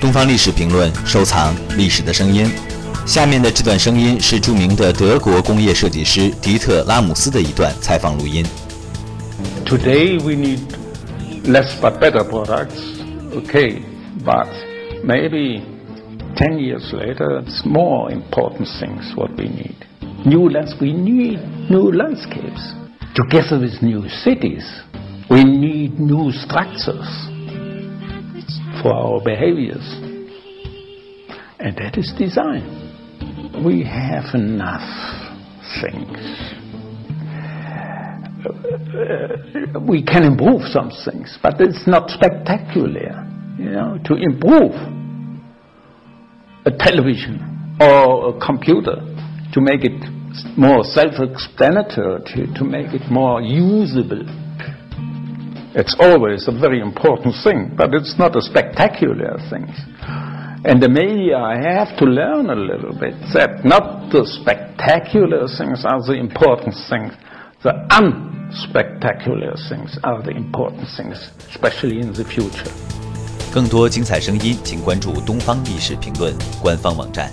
东方历史评论，收藏历史的声音。下面的这段声音是着名的德国工业设计师迪特拉姆斯的一段采访录音。Today we need less but better products, okay, but maybe ten years later it's more important things what we need. New lands, we need new landscapes. Together with new cities, we need new structures for our behaviors. And that is design. We have enough things. Uh, we can improve some things, but it's not spectacular. You know, to improve a television or a computer, to make it more self-explanatory, to, to make it more usable, it's always a very important thing, but it's not a spectacular thing. And the media have to learn a little bit that not the spectacular things are the important things, the unspectacular things are the important things, especially in the future. 更多精彩声音，请关注东方历史评论官方网站。